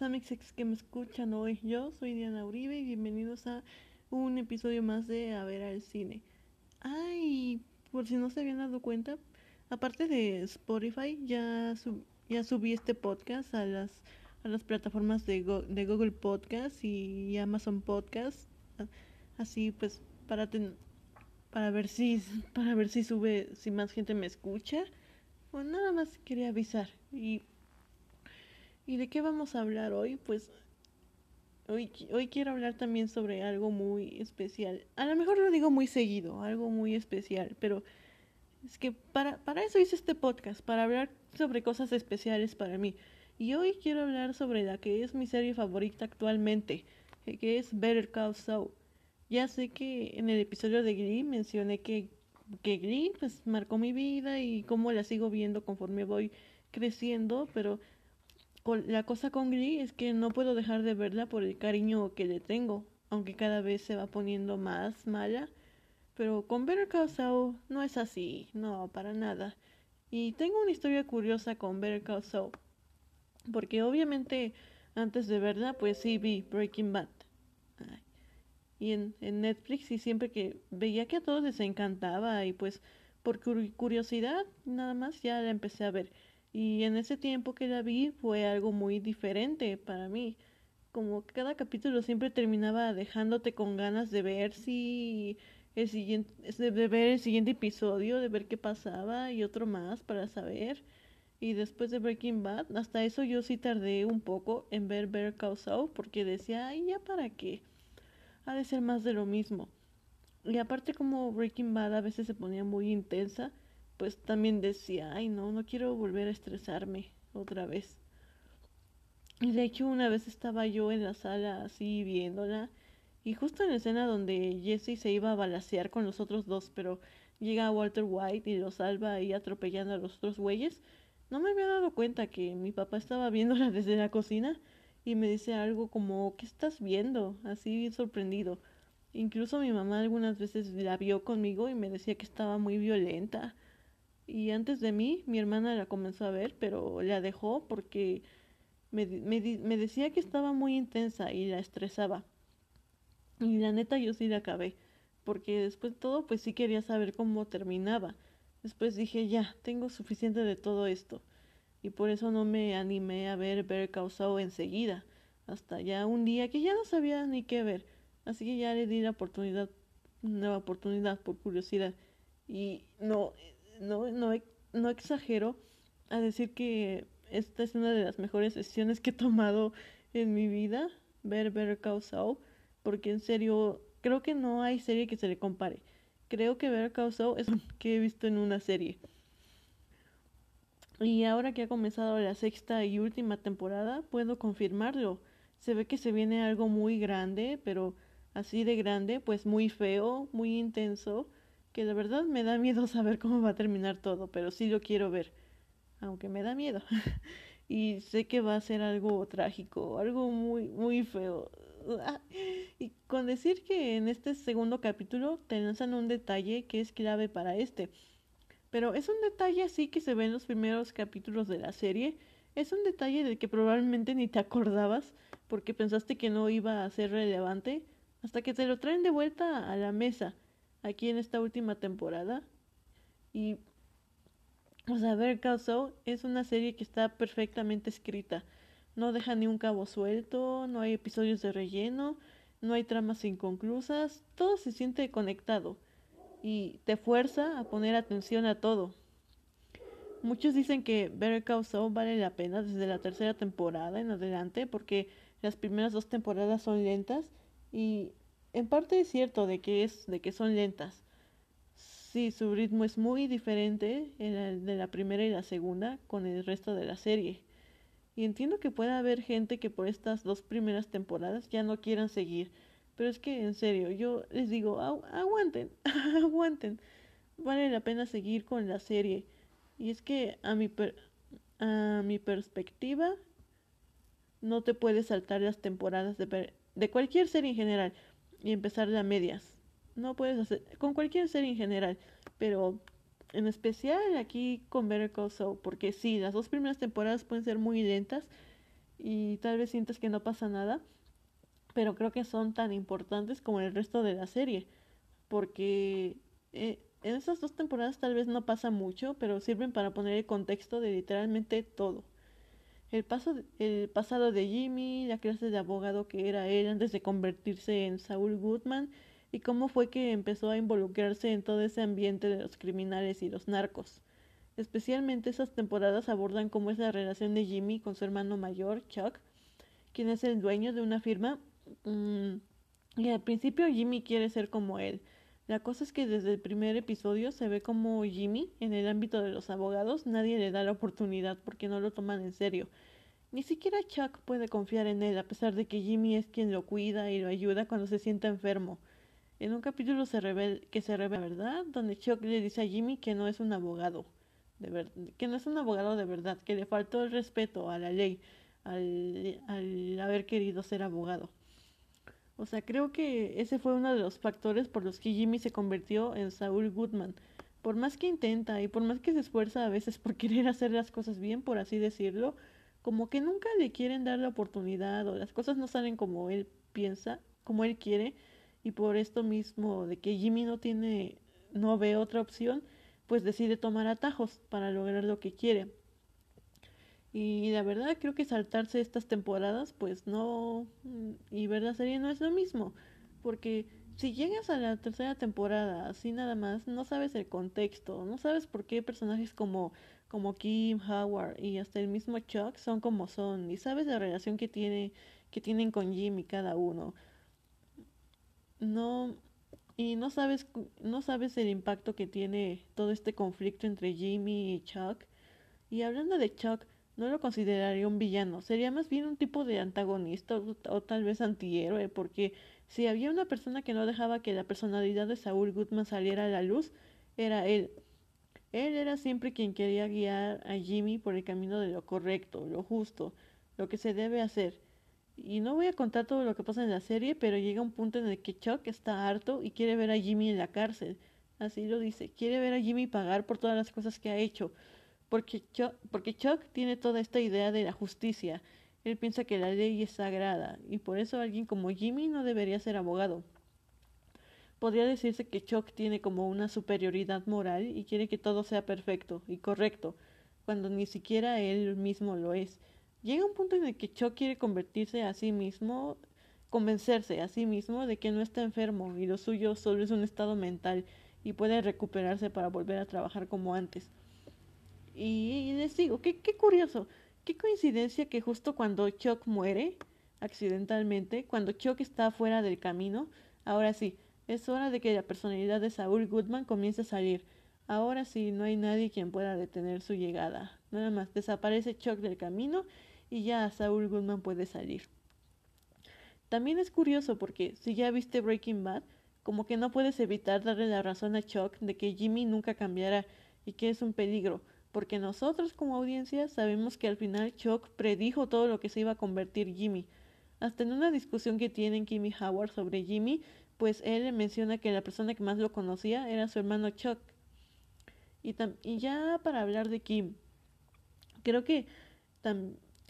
los que me escuchan hoy. Yo soy Diana Uribe y bienvenidos a un episodio más de A ver al cine. Ay, por si no se habían dado cuenta, aparte de Spotify, ya, ya subí este podcast a las, a las plataformas de, de Google Podcast y Amazon Podcast. Así pues, para, para, ver si, para ver si sube, si más gente me escucha. Bueno, nada más quería avisar. Y ¿Y de qué vamos a hablar hoy? Pues hoy, hoy quiero hablar también sobre algo muy especial. A lo mejor lo digo muy seguido, algo muy especial, pero es que para, para eso hice este podcast, para hablar sobre cosas especiales para mí. Y hoy quiero hablar sobre la que es mi serie favorita actualmente, que es Better Call Saul. Ya sé que en el episodio de Glee mencioné que, que Glee pues marcó mi vida y cómo la sigo viendo conforme voy creciendo, pero la cosa con Glee es que no puedo dejar de verla por el cariño que le tengo, aunque cada vez se va poniendo más mala. Pero con Better Call Saul no es así, no, para nada. Y tengo una historia curiosa con Better Call Saul, porque obviamente antes de verla, pues sí vi Breaking Bad. Y en, en Netflix y siempre que veía que a todos les encantaba y pues por curiosidad nada más ya la empecé a ver. Y en ese tiempo que la vi fue algo muy diferente para mí. Como cada capítulo siempre terminaba dejándote con ganas de ver si el siguiente, de ver el siguiente episodio, de ver qué pasaba y otro más para saber. Y después de Breaking Bad, hasta eso yo sí tardé un poco en ver Better Call Saul porque decía, ay, ya para qué. Ha de ser más de lo mismo. Y aparte como Breaking Bad a veces se ponía muy intensa, pues también decía, ay no, no quiero volver a estresarme otra vez. Y de hecho una vez estaba yo en la sala así viéndola y justo en la escena donde Jesse se iba a balasear con los otros dos, pero llega Walter White y lo salva ahí atropellando a los otros güeyes, no me había dado cuenta que mi papá estaba viéndola desde la cocina y me dice algo como, ¿qué estás viendo? Así sorprendido. Incluso mi mamá algunas veces la vio conmigo y me decía que estaba muy violenta y antes de mí mi hermana la comenzó a ver, pero la dejó porque me, me, me decía que estaba muy intensa y la estresaba. Y la neta yo sí la acabé, porque después de todo pues sí quería saber cómo terminaba. Después dije, ya, tengo suficiente de todo esto. Y por eso no me animé a ver Ver Causado enseguida, hasta ya un día que ya no sabía ni qué ver. Así que ya le di la oportunidad, una oportunidad por curiosidad. Y no, no, no, no exagero a decir que esta es una de las mejores sesiones que he tomado en mi vida, ver Better Call porque en serio creo que no hay serie que se le compare. Creo que Better Call es lo que he visto en una serie. Y ahora que ha comenzado la sexta y última temporada, puedo confirmarlo. Se ve que se viene algo muy grande, pero así de grande, pues muy feo, muy intenso que de verdad me da miedo saber cómo va a terminar todo, pero sí lo quiero ver, aunque me da miedo. y sé que va a ser algo trágico, algo muy, muy feo. Y con decir que en este segundo capítulo te lanzan un detalle que es clave para este. Pero es un detalle así que se ve en los primeros capítulos de la serie. Es un detalle del que probablemente ni te acordabas porque pensaste que no iba a ser relevante hasta que te lo traen de vuelta a la mesa aquí en esta última temporada. Y, o sea, Ver Call es una serie que está perfectamente escrita. No deja ni un cabo suelto, no hay episodios de relleno, no hay tramas inconclusas, todo se siente conectado y te fuerza a poner atención a todo. Muchos dicen que Better Call Saul vale la pena desde la tercera temporada en adelante porque las primeras dos temporadas son lentas y en parte es cierto de que es de que son lentas. Sí, su ritmo es muy diferente de la primera y la segunda con el resto de la serie. Y entiendo que pueda haber gente que por estas dos primeras temporadas ya no quieran seguir. Pero es que en serio, yo les digo, aguanten, aguanten. Vale la pena seguir con la serie. Y es que a mi, a mi perspectiva, no te puedes saltar las temporadas de, de cualquier serie en general y empezar de a medias. No puedes hacer con cualquier serie en general, pero en especial aquí con Better porque sí, las dos primeras temporadas pueden ser muy lentas y tal vez sientes que no pasa nada, pero creo que son tan importantes como el resto de la serie, porque eh, en esas dos temporadas tal vez no pasa mucho, pero sirven para poner el contexto de literalmente todo. El, paso, el pasado de Jimmy, la clase de abogado que era él antes de convertirse en Saul Goodman, y cómo fue que empezó a involucrarse en todo ese ambiente de los criminales y los narcos. Especialmente esas temporadas abordan cómo es la relación de Jimmy con su hermano mayor, Chuck, quien es el dueño de una firma. Mm, y al principio Jimmy quiere ser como él. La cosa es que desde el primer episodio se ve como Jimmy, en el ámbito de los abogados, nadie le da la oportunidad porque no lo toman en serio. Ni siquiera Chuck puede confiar en él, a pesar de que Jimmy es quien lo cuida y lo ayuda cuando se sienta enfermo. En un capítulo se que se revela la verdad, donde Chuck le dice a Jimmy que no es un abogado, de que no es un abogado de verdad, que le faltó el respeto a la ley al haber querido ser abogado. O sea, creo que ese fue uno de los factores por los que Jimmy se convirtió en Saul Goodman. Por más que intenta y por más que se esfuerza a veces por querer hacer las cosas bien, por así decirlo, como que nunca le quieren dar la oportunidad o las cosas no salen como él piensa, como él quiere, y por esto mismo de que Jimmy no tiene, no ve otra opción, pues decide tomar atajos para lograr lo que quiere. Y la verdad creo que saltarse estas temporadas, pues no, y ver la serie no es lo mismo, porque si llegas a la tercera temporada así nada más, no sabes el contexto, no sabes por qué personajes como, como Kim, Howard y hasta el mismo Chuck son como son, y sabes la relación que tiene, que tienen con Jimmy cada uno no y no sabes no sabes el impacto que tiene todo este conflicto entre Jimmy y Chuck. Y hablando de Chuck, no lo consideraría un villano, sería más bien un tipo de antagonista o, tal vez antihéroe, porque si había una persona que no dejaba que la personalidad de Saúl Goodman saliera a la luz, era él. Él era siempre quien quería guiar a Jimmy por el camino de lo correcto, lo justo, lo que se debe hacer. Y no voy a contar todo lo que pasa en la serie, pero llega un punto en el que Chuck está harto y quiere ver a Jimmy en la cárcel. Así lo dice, quiere ver a Jimmy pagar por todas las cosas que ha hecho. Porque Chuck, porque Chuck tiene toda esta idea de la justicia. Él piensa que la ley es sagrada y por eso alguien como Jimmy no debería ser abogado. Podría decirse que Chuck tiene como una superioridad moral y quiere que todo sea perfecto y correcto, cuando ni siquiera él mismo lo es. Llega un punto en el que Chuck quiere convertirse a sí mismo, convencerse a sí mismo de que no está enfermo y lo suyo solo es un estado mental y puede recuperarse para volver a trabajar como antes. Y, les digo, qué, qué curioso, qué coincidencia que justo cuando Chuck muere, accidentalmente, cuando Chuck está fuera del camino, ahora sí, es hora de que la personalidad de Saul Goodman comience a salir. Ahora sí, no hay nadie quien pueda detener su llegada. Nada más, desaparece Chuck del camino y ya Saul Goodman puede salir. También es curioso porque si ya viste Breaking Bad, como que no puedes evitar darle la razón a Chuck de que Jimmy nunca cambiará y que es un peligro, porque nosotros como audiencia sabemos que al final Chuck predijo todo lo que se iba a convertir Jimmy. Hasta en una discusión que tienen Kim y Howard sobre Jimmy, pues él menciona que la persona que más lo conocía era su hermano Chuck. Y, y ya para hablar de Kim, creo que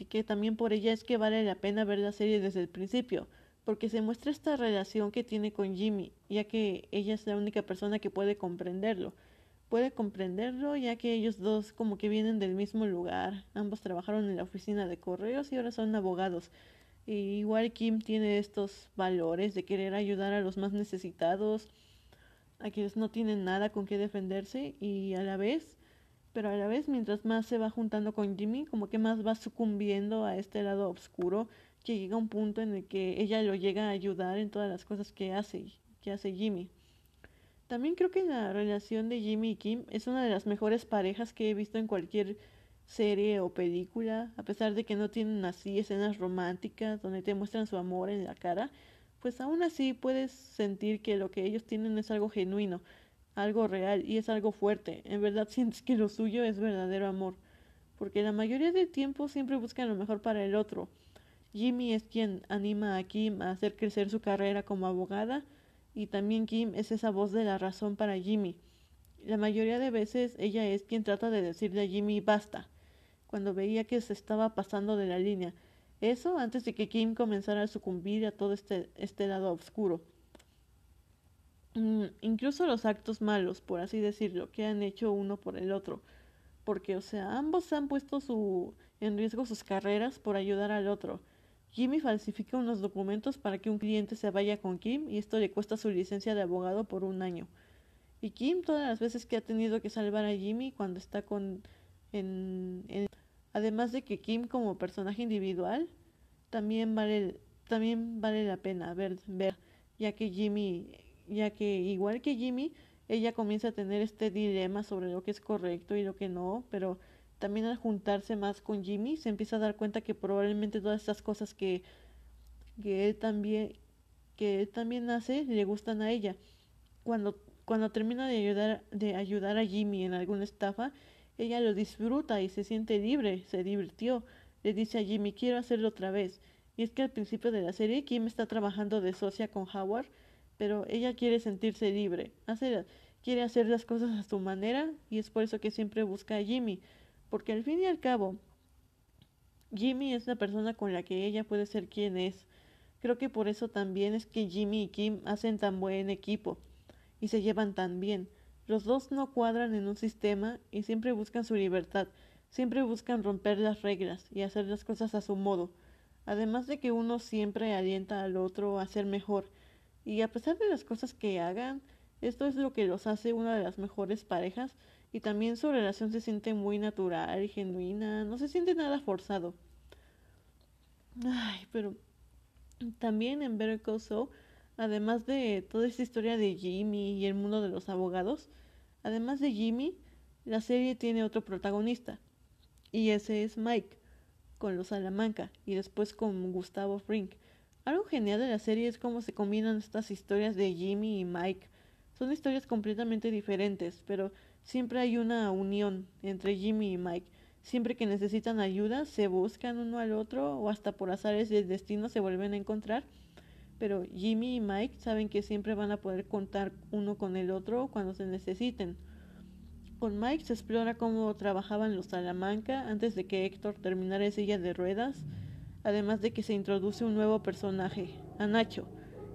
que también por ella es que vale la pena ver la serie desde el principio, porque se muestra esta relación que tiene con Jimmy, ya que ella es la única persona que puede comprenderlo. Puede comprenderlo ya que ellos dos como que vienen del mismo lugar, ambos trabajaron en la oficina de correos y ahora son abogados. Igual Kim tiene estos valores de querer ayudar a los más necesitados, a quienes no tienen nada con qué defenderse y a la vez pero a la vez mientras más se va juntando con Jimmy, como que más va sucumbiendo a este lado oscuro, que llega un punto en el que ella lo llega a ayudar en todas las cosas que hace, que hace Jimmy. También creo que la relación de Jimmy y Kim es una de las mejores parejas que he visto en cualquier serie o película, a pesar de que no tienen así escenas románticas donde te muestran su amor en la cara, pues aún así puedes sentir que lo que ellos tienen es algo genuino, algo real y es algo fuerte. En verdad sientes que lo suyo es verdadero amor, porque la mayoría del tiempo siempre buscan lo mejor para el otro. Jimmy es quien anima a Kim a hacer crecer su carrera como abogada y también Kim es esa voz de la razón para Jimmy. La mayoría de veces ella es quien trata de decirle a Jimmy basta, cuando veía que se estaba pasando de la línea. Eso antes de que Kim comenzara a sucumbir a todo este, este lado oscuro. Mm, incluso los actos malos, por así decirlo, que han hecho uno por el otro. Porque, o sea, ambos han puesto su, en riesgo sus carreras por ayudar al otro. Jimmy falsifica unos documentos para que un cliente se vaya con Kim y esto le cuesta su licencia de abogado por un año. Y Kim todas las veces que ha tenido que salvar a Jimmy cuando está con... En, además de que Kim como personaje individual también vale, también vale la pena ver, ver ya que Jimmy ya que igual que Jimmy, ella comienza a tener este dilema sobre lo que es correcto y lo que no, pero también al juntarse más con Jimmy se empieza a dar cuenta que probablemente todas estas cosas que, que él también que él también hace le gustan a ella. Cuando, cuando termina de ayudar, de ayudar a Jimmy en alguna estafa, ella lo disfruta y se siente libre, se divirtió. Le dice a Jimmy, quiero hacerlo otra vez. Y es que al principio de la serie, Kim está trabajando de socia con Howard pero ella quiere sentirse libre, quiere hacer las cosas a su manera y es por eso que siempre busca a Jimmy, porque al fin y al cabo, Jimmy es la persona con la que ella puede ser quien es. Creo que por eso también es que Jimmy y Kim hacen tan buen equipo y se llevan tan bien. Los dos no cuadran en un sistema y siempre buscan su libertad, siempre buscan romper las reglas y hacer las cosas a su modo. Además de que uno siempre alienta al otro a ser mejor y a pesar de las cosas que hagan, esto es lo que los hace una de las mejores parejas y también su relación se siente muy natural y genuina, no se siente nada forzado. Ay, pero también en Better Call además de toda esta historia de Jimmy y el mundo de los abogados, además de Jimmy, la serie tiene otro protagonista y ese es Mike con los Salamanca y después con Gustavo Frink algo genial de la serie es cómo se combinan estas historias de Jimmy y Mike. Son historias completamente diferentes, pero siempre hay una unión entre Jimmy y Mike. Siempre que necesitan ayuda, se buscan uno al otro o hasta por azares del destino se vuelven a encontrar. Pero Jimmy y Mike saben que siempre van a poder contar uno con el otro cuando se necesiten. Con Mike se explora cómo trabajaban los Salamanca antes de que Héctor terminara en silla de ruedas además de que se introduce un nuevo personaje, a Nacho,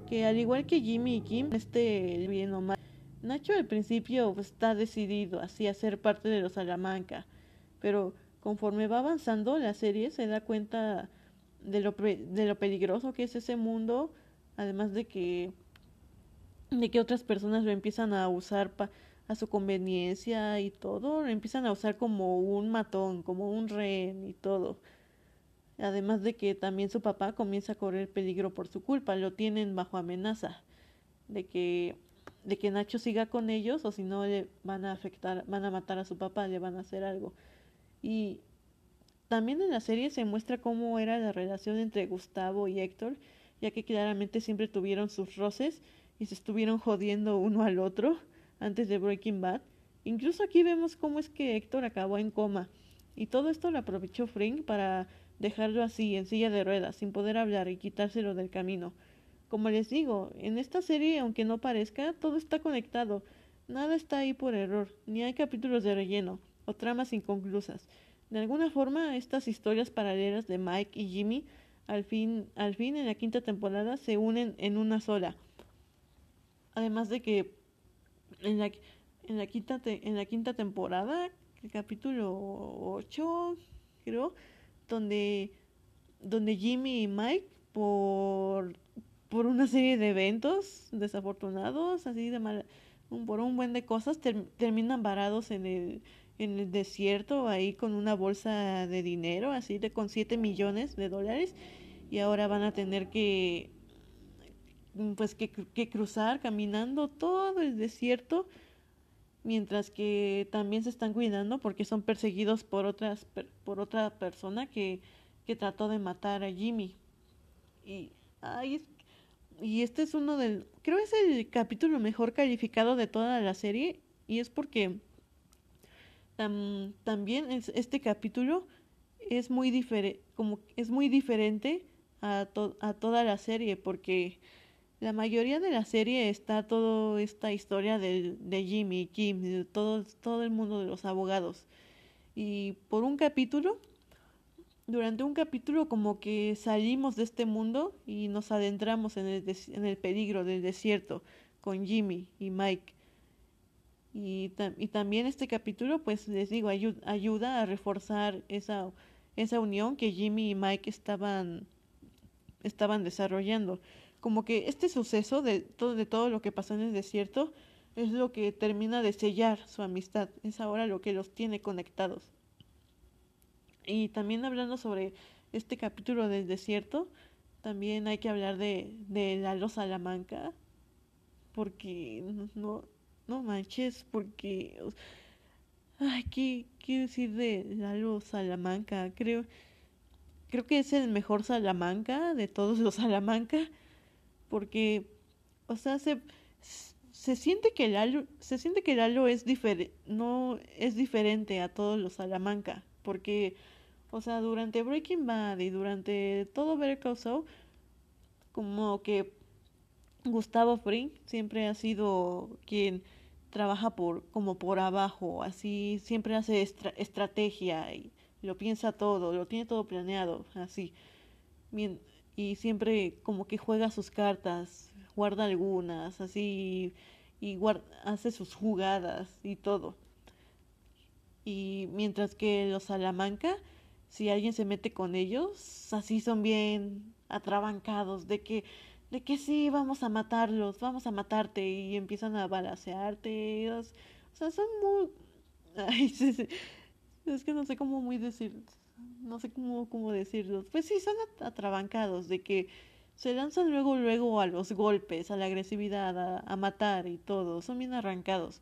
que al igual que Jimmy y Kim, este bien o mal, Nacho al principio está decidido así a ser parte de los Salamanca, pero conforme va avanzando la serie se da cuenta de lo, de lo peligroso que es ese mundo, además de que de que otras personas lo empiezan a usar a su conveniencia y todo, lo empiezan a usar como un matón, como un rehén y todo. Además de que también su papá comienza a correr peligro por su culpa, lo tienen bajo amenaza de que de que Nacho siga con ellos o si no le van a afectar, van a matar a su papá, le van a hacer algo. Y también en la serie se muestra cómo era la relación entre Gustavo y Héctor, ya que claramente siempre tuvieron sus roces y se estuvieron jodiendo uno al otro antes de Breaking Bad. Incluso aquí vemos cómo es que Héctor acabó en coma. Y todo esto lo aprovechó Frink para dejarlo así, en silla de ruedas, sin poder hablar y quitárselo del camino. Como les digo, en esta serie, aunque no parezca, todo está conectado. Nada está ahí por error, ni hay capítulos de relleno o tramas inconclusas. De alguna forma, estas historias paralelas de Mike y Jimmy, al fin, al fin en la quinta temporada, se unen en una sola. Además de que en la, quinta temporada, el capítulo 8, creo, donde, donde Jimmy y Mike, por, por una serie de eventos desafortunados, así de mal, por un buen de cosas, terminan varados en el, en el desierto, ahí con una bolsa de dinero, así de con 7 millones de dólares, y ahora van a tener que pues que, que cruzar caminando todo el desierto mientras que también se están cuidando porque son perseguidos por otras por otra persona que, que trató de matar a Jimmy. Y ay, y este es uno del creo es el capítulo mejor calificado de toda la serie y es porque también es, este capítulo es muy diferente como es muy diferente a, a toda la serie porque la mayoría de la serie está toda esta historia de, de Jimmy, Kim, de todo, todo el mundo de los abogados. Y por un capítulo durante un capítulo como que salimos de este mundo y nos adentramos en el, en el peligro del desierto con Jimmy y Mike. Y, y también este capítulo, pues les digo, ayuda a reforzar esa, esa unión que Jimmy y Mike estaban, estaban desarrollando. Como que este suceso de todo, de todo lo que pasó en el desierto es lo que termina de sellar su amistad, es ahora lo que los tiene conectados. Y también hablando sobre este capítulo del desierto, también hay que hablar de, de Lalo Salamanca, porque no, no manches, porque... Ay, ¿qué, ¿qué decir de Lalo Salamanca? Creo, creo que es el mejor Salamanca de todos los Salamanca, porque, o sea, se, se siente que Lalo, se siente que Lalo es diferente, no es diferente a todos los Salamanca, porque, o sea, durante Breaking Bad y durante todo Better Call como que Gustavo Fring siempre ha sido quien trabaja por como por abajo, así siempre hace estrategia y lo piensa todo, lo tiene todo planeado, así. Y siempre como que juega sus cartas, guarda algunas, así y hace sus jugadas y todo. Y mientras que los Salamanca, si alguien se mete con ellos, así son bien atrabancados de que de que sí, vamos a matarlos, vamos a matarte y empiezan a balasearte. O sea, son muy... Es que no sé cómo muy decir, no sé cómo, cómo decirlo. Pues sí, son atrabancados de que se lanzan luego, luego a los golpes, a la agresividad, a, matar y todo. Son bien arrancados.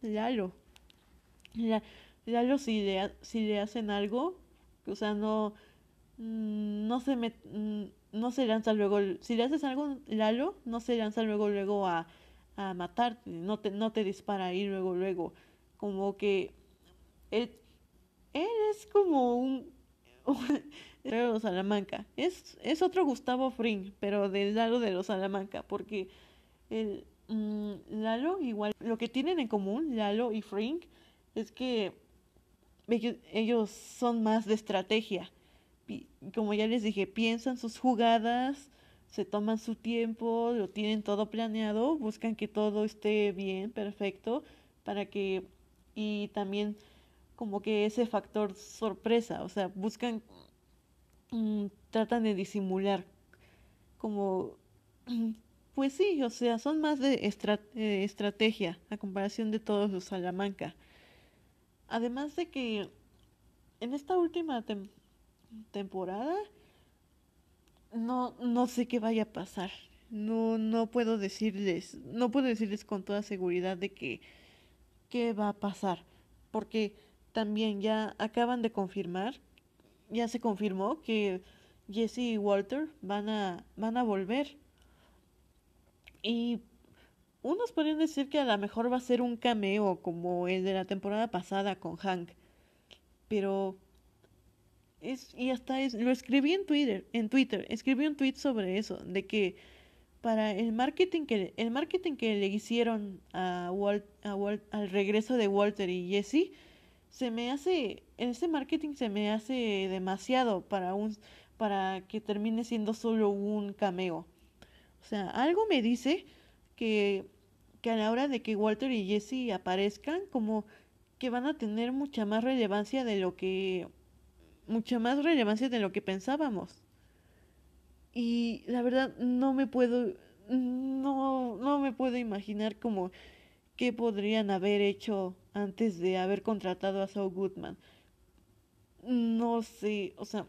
Lalo. Lalo si le, si le hacen algo, o sea, no, mm, no se me, mm, no se lanza luego, si le haces algo, Lalo, no se lanza luego, luego a, a matarte, no te, no te dispara ahí luego, luego. Como que él, él es como un, de los Salamanca. Es, es otro Gustavo Fring, pero del lado de los Salamanca, porque el mm, Lalo igual, lo que tienen en común, Lalo y Fring, es que ellos, son más de estrategia como ya les dije, piensan sus jugadas, se toman su tiempo, lo tienen todo planeado, buscan que todo esté bien, perfecto, para que, y también como que ese factor sorpresa, o sea, buscan, mm, tratan de disimular, como, pues sí, o sea, son más de estrategia a comparación de todos los Salamanca. Además de que en esta última temporada, no, no sé qué vaya a pasar. No, no puedo decirles, no puedo decirles con toda seguridad de que qué va a pasar, porque también ya acaban de confirmar, ya se confirmó que Jesse y Walter van a, van a volver. Y unos podrían decir que a lo mejor va a ser un cameo como el de la temporada pasada con Hank. Pero es, y hasta es, lo escribí en Twitter, en Twitter, escribí un tweet sobre eso, de que para el marketing que el marketing que le hicieron a Walt, a Walt, al regreso de Walter y Jesse se me hace ese marketing se me hace demasiado para un para que termine siendo solo un cameo. O sea, algo me dice que que a la hora de que Walter y Jesse aparezcan como que van a tener mucha más relevancia de lo que mucha más relevancia de lo que pensábamos. Y la verdad no me puedo, no, no me puedo imaginar como qué podrían haber hecho antes de haber contratado a Saul Goodman. No sé, o sea,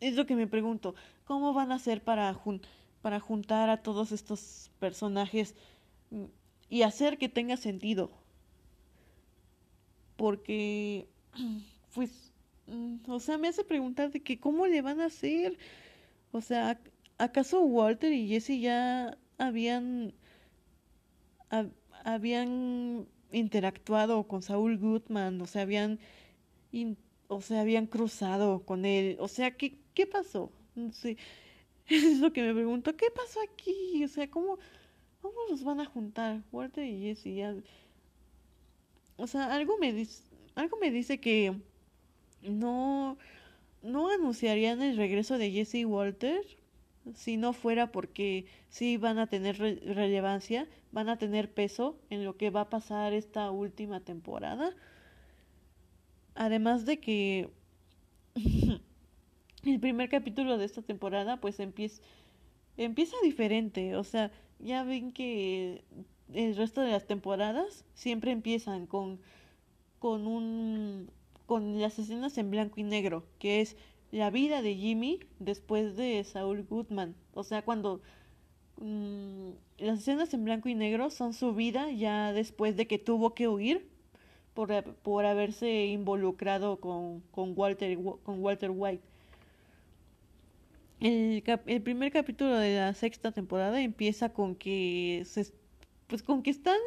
es lo que me pregunto, ¿cómo van a hacer para, para juntar a todos estos personajes y hacer que tenga sentido? Porque, pues, Mm, o sea, me hace preguntar de que cómo le van a hacer. O sea, ¿acaso Walter y Jesse ya habían habían interactuado con Saul Goodman, o sea, habían o sea, habían cruzado con él, o sea, ¿qué, qué pasó? No. Es lo que me pregunto, ¿qué pasó aquí? O sea, ¿cómo, cómo los van a juntar? Walter y Jesse. O sea, algo me dice, algo me dice que no, no anunciarían el regreso de Jesse y Walter si no fuera porque sí van a tener relevancia, van a tener peso en lo que va a pasar esta última temporada. Además de que el primer capítulo de esta temporada pues empieza, empieza diferente, o sea, ya ven que el resto de las temporadas siempre empiezan con, con un con las escenas en blanco y negro, que es la vida de Jimmy después de Saul Goodman. O sea, cuando mm, las escenas en blanco y negro son su vida ya después de que tuvo que huir por, por haberse involucrado con, con, Walter, con Walter White. El, el, primer capítulo de la sexta temporada empieza con que se, pues con que están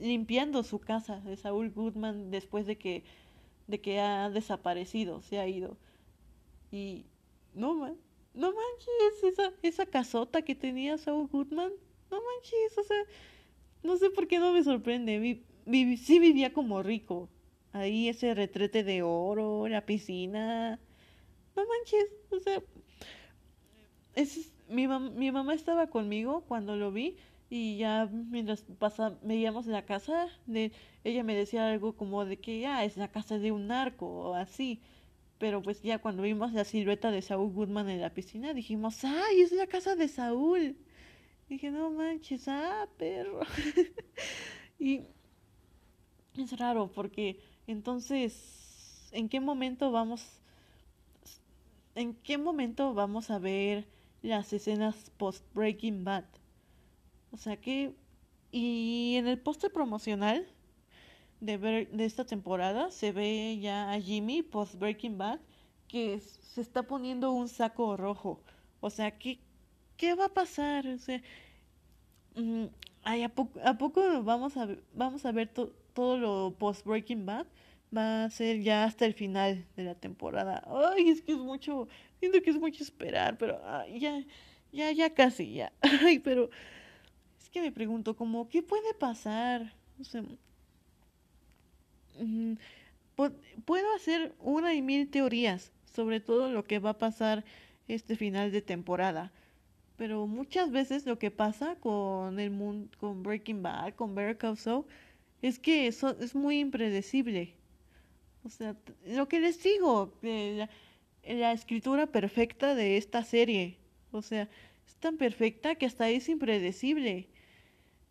limpiando su casa de Saul Goodman después de que de que ha desaparecido, se ha ido. Y no man, no manches, esa, esa casota que tenía Saul Goodman, no manches, o sea, no sé por qué no me sorprende. Vi, sí vivía como rico. Ahí ese retrete de oro, la piscina. No manches, o sea, es, mi, mi mamá estaba conmigo cuando lo vi y ya mientras pasa, veíamos la casa, de, ella me decía algo como de que ah, es la casa de un narco o así. Pero pues ya cuando vimos la silueta de Saúl Goodman en la piscina dijimos, ¡ay, es la casa de Saúl! dije, no manches, ah, perro. y es raro porque entonces, ¿en qué momento vamos, en qué momento vamos a ver las escenas post Breaking Bad? O sea que, y en el póster promocional de, de esta temporada se ve ya a Jimmy post Breaking Bad que se está poniendo un saco rojo. O sea, ¿qué, qué va a pasar? O sea, mm, ¿a, poco, ¿a, poco, vamos a, vamos a ver todo lo post Breaking Bad? Va a ser ya hasta el final de la temporada. Ay, es que es mucho, siento que es mucho esperar, pero ya, ya, ya casi, ya. Ay, pero que me pregunto como, ¿qué puede pasar? Mm, puedo hacer una y mil teorías sobre todo lo que va a pasar este final de temporada. Pero muchas veces lo que pasa con el mundo, con Breaking Bad, con Better Call Saul, es que eso es muy impredecible. O sea, lo que les digo, la, la escritura perfecta de esta serie. O sea, es tan perfecta que hasta es impredecible.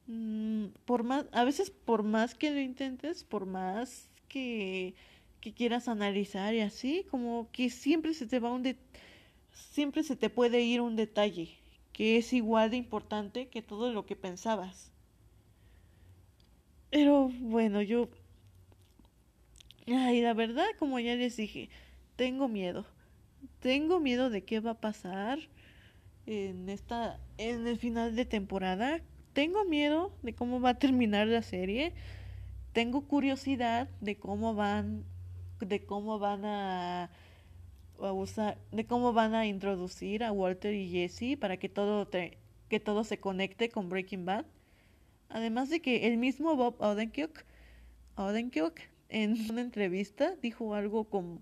Mm, por más, a veces por más que lo intentes, por más que, que quieras analizar y así, como que siempre se te va un de, siempre se te puede ir un detalle que es igual de importante que todo lo que pensabas. Pero bueno, yo ay, la verdad, como ya les dije, tengo miedo. Tengo miedo de qué va a pasar en esta en el final de temporada tengo miedo de cómo va a terminar la serie. Tengo curiosidad de cómo van de cómo van a, usar de cómo van a introducir a Walter y Jesse para que todo que todo se conecte con Breaking Bad. Además de que el mismo Bob Odenkirk en una entrevista dijo algo como,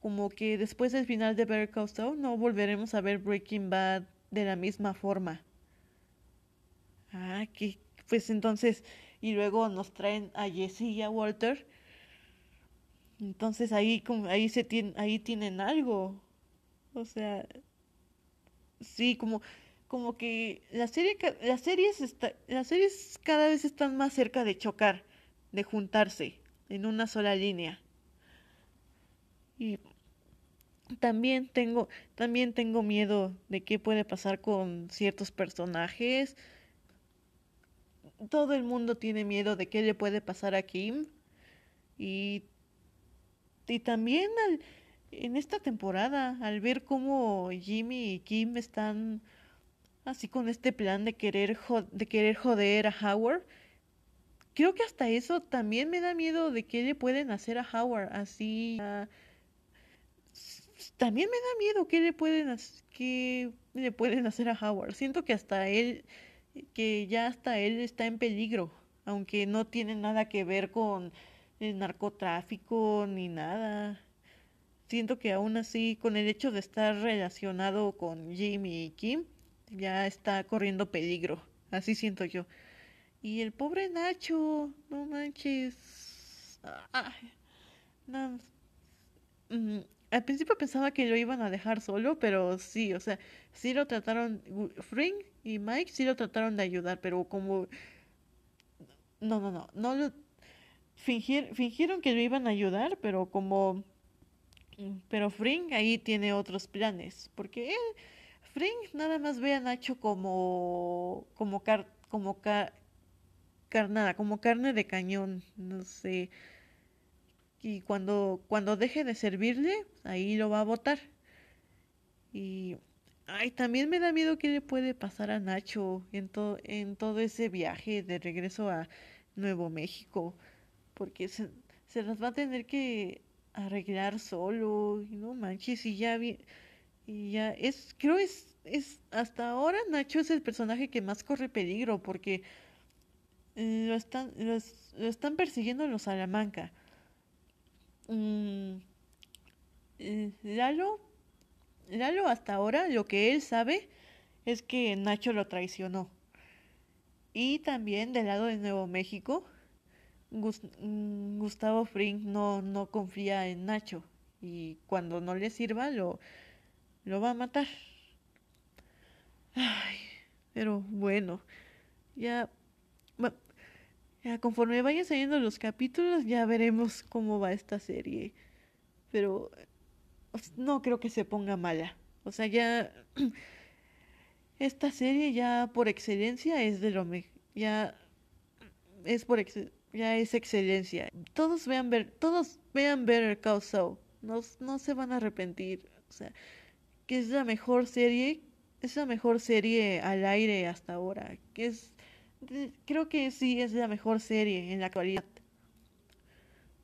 como que después del final de Better Call Saul no volveremos a ver Breaking Bad de la misma forma. Ah, que pues entonces, y luego nos traen a Jesse y a Walter. Entonces ahí, ahí, se tiene, ahí tienen algo. O sea, sí, como, como que la serie, las, series está, las series cada vez están más cerca de chocar, de juntarse en una sola línea. Y también tengo, también tengo miedo de qué puede pasar con ciertos personajes todo el mundo tiene miedo de qué le puede pasar a Kim. Y, y también en esta temporada, al ver cómo Jimmy y Kim están así con este plan de querer, de querer joder a Howard, creo que hasta eso también me da miedo de qué le pueden hacer a Howard. Así. también me da miedo qué le pueden, qué le pueden hacer a Howard. Siento que hasta él que ya hasta él está en peligro, aunque no tiene nada que ver con el narcotráfico ni nada. siento que aún así, con el hecho de estar relacionado con Jimmy y Kim, ya está corriendo peligro. Así siento yo. Y el pobre Nacho, no manches. Ay, no. Mm, al principio pensaba que lo iban a dejar solo, pero sí, o sea, sí lo trataron, Fring y Mike sí lo trataron de ayudar, pero como... No, no, no, no lo... fingieron que lo iban a ayudar, pero como... Pero Fring ahí tiene otros planes, porque él, Fring nada más ve a Nacho como... como car... como car... carnada, como carne de cañón, no sé y cuando, cuando deje de servirle, ahí lo va a botar. Y ay, también me da miedo qué le puede pasar a Nacho en, en todo ese viaje de regreso a Nuevo México, porque se, se las va a tener que arreglar solo, y no manches, y ya y ya es, creo es, es, hasta ahora Nacho es el personaje que más corre peligro, porque lo están, lo están persiguiendo los Salamanca Mm, eh, Lalo, Lalo hasta ahora lo que él sabe es que Nacho lo traicionó. Y también del lado de Nuevo México, mm, Gustavo Fring no, no confía en Nacho y cuando no le sirva lo, lo va a matar. Ay, pero bueno, ya conforme vayan saliendo los capítulos, ya veremos cómo va esta serie. Pero no creo que se ponga mala. O sea, ya. Esta serie ya por excelencia es de lo mejor. Ya es por ya es excelencia. Todos vean ver, todos vean Better. No, no se van a arrepentir. O sea, que es la mejor serie, es la mejor serie al aire hasta ahora. Que es creo que sí es la mejor serie en la actualidad.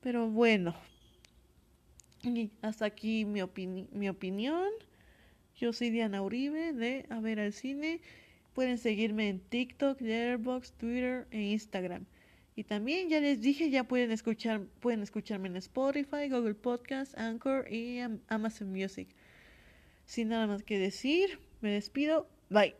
Pero bueno, y hasta aquí mi, mi opinión. Yo soy Diana Uribe de A ver al cine. Pueden seguirme en TikTok, Letterboxd, Twitter e Instagram. Y también ya les dije, ya pueden escuchar, pueden escucharme en Spotify, Google Podcast, Anchor y Amazon Music. Sin nada más que decir, me despido. Bye.